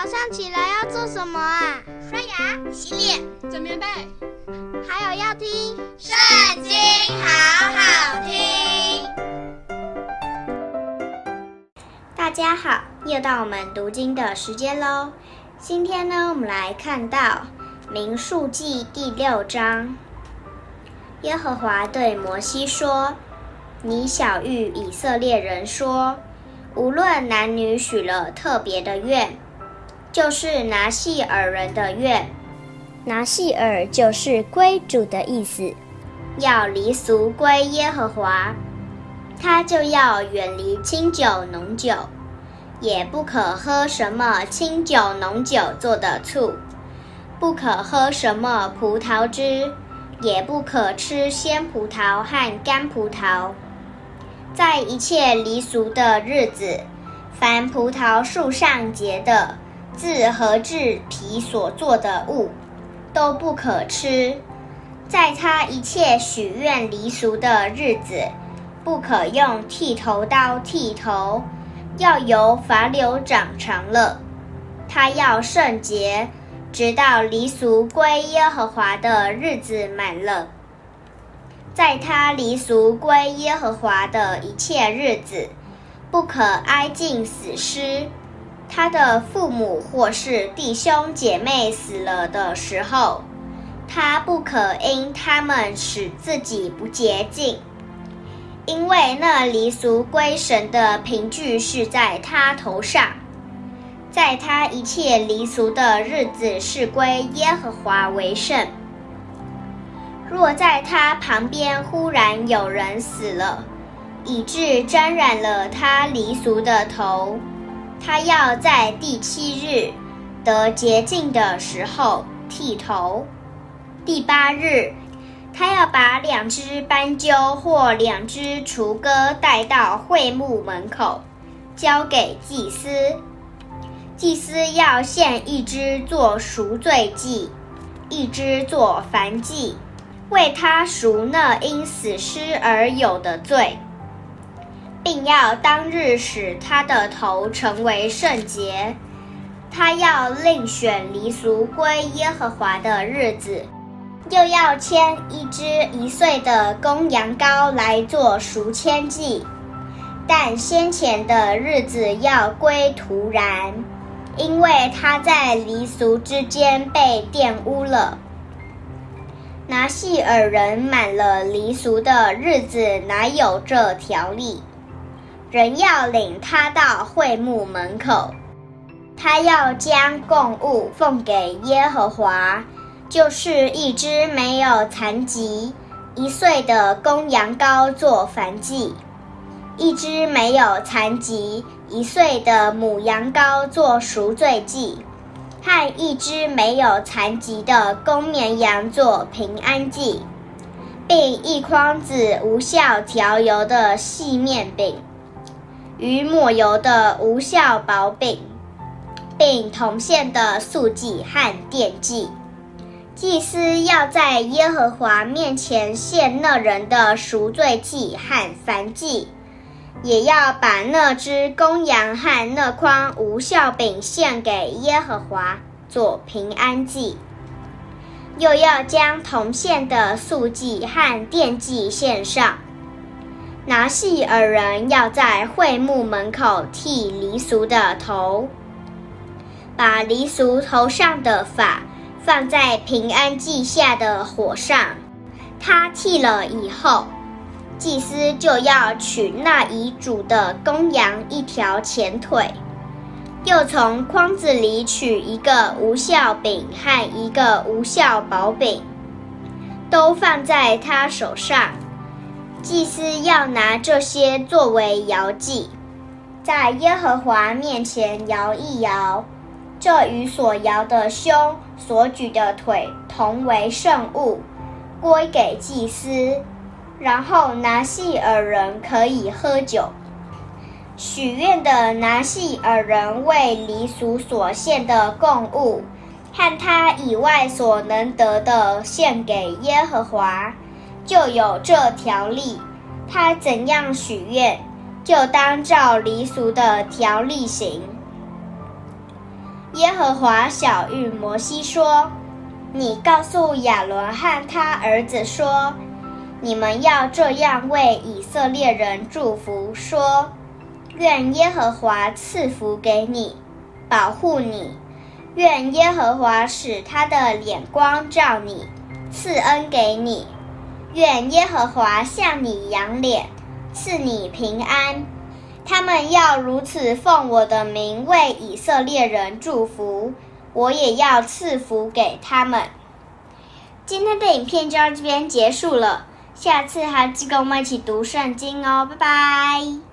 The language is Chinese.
早上起来要做什么啊？刷牙、洗脸、整棉被，还有要听《圣经》，好好听。大家好，又到我们读经的时间喽。今天呢，我们来看到《民数记》第六章。耶和华对摩西说：“你晓諭以色列人说，无论男女许了特别的愿，就是拿细耳人的愿。拿细耳就是归主的意思，要离俗归耶和华，他就要远离清酒浓酒，也不可喝什么清酒浓酒做的醋，不可喝什么葡萄汁。”也不可吃鲜葡萄和干葡萄，在一切离俗的日子，凡葡萄树上结的，自和制皮所做的物，都不可吃。在他一切许愿离俗的日子，不可用剃头刀剃头，要由发綹长长了。他要圣洁。直到离俗归耶和华的日子满了，在他离俗归耶和华的一切日子，不可挨近死尸。他的父母或是弟兄姐妹死了的时候，他不可因他们使自己不洁净，因为那离俗归神的凭据是在他头上。在他一切离俗的日子，是归耶和华为圣。若在他旁边忽然有人死了，以致沾染了他离俗的头，他要在第七日得洁净的时候剃头。第八日，他要把两只斑鸠或两只雏鸽带到会幕门口，交给祭司。祭司要献一只做赎罪祭，一只做燔祭，为他赎那因死尸而有的罪，并要当日使他的头成为圣洁。他要另选离俗归耶和华的日子，又要牵一只一岁的公羊羔来做赎愆祭，但先前的日子要归徒然。因为他在离俗之间被玷污了。拿细耳人满了离俗的日子，哪有这条例？人要领他到会幕门口，他要将供物奉给耶和华，就是一只没有残疾、一岁的公羊羔做燔祭。一只没有残疾一岁的母羊羔做赎罪祭，和一只没有残疾的公绵羊做平安祭，并一筐子无酵调油的细面饼，与抹油的无效薄饼，并铜线的素祭和奠祭。祭司要在耶和华面前献那人的赎罪祭和燔祭。也要把那只公羊和那筐无效饼献给耶和华做平安祭，又要将铜线的素祭和奠祭献上。拿细耳人要在会幕门口剃黎俗的头，把黎俗头上的发放在平安祭下的火上。他剃了以后。祭司就要取那已煮的公羊一条前腿，又从筐子里取一个无效饼和一个无效薄饼，都放在他手上。祭司要拿这些作为摇祭，在耶和华面前摇一摇，这与所摇的胸、所举的腿同为圣物，归给祭司。然后拿细耳人可以喝酒。许愿的拿细耳人为离俗所献的供物，和他以外所能得的献给耶和华，就有这条例：他怎样许愿，就当照离俗的条例行。耶和华晓諭摩西说：“你告诉亚伦和他儿子说，你们要这样为以色列人祝福说：愿耶和华赐福给你，保护你；愿耶和华使他的脸光照你，赐恩给你；愿耶和华向你扬脸，赐你平安。”他们要如此奉我的名为以色列人祝福，我也要赐福给他们。今天的影片就到这边结束了，下次还记得跟我们一起读圣经哦，拜拜。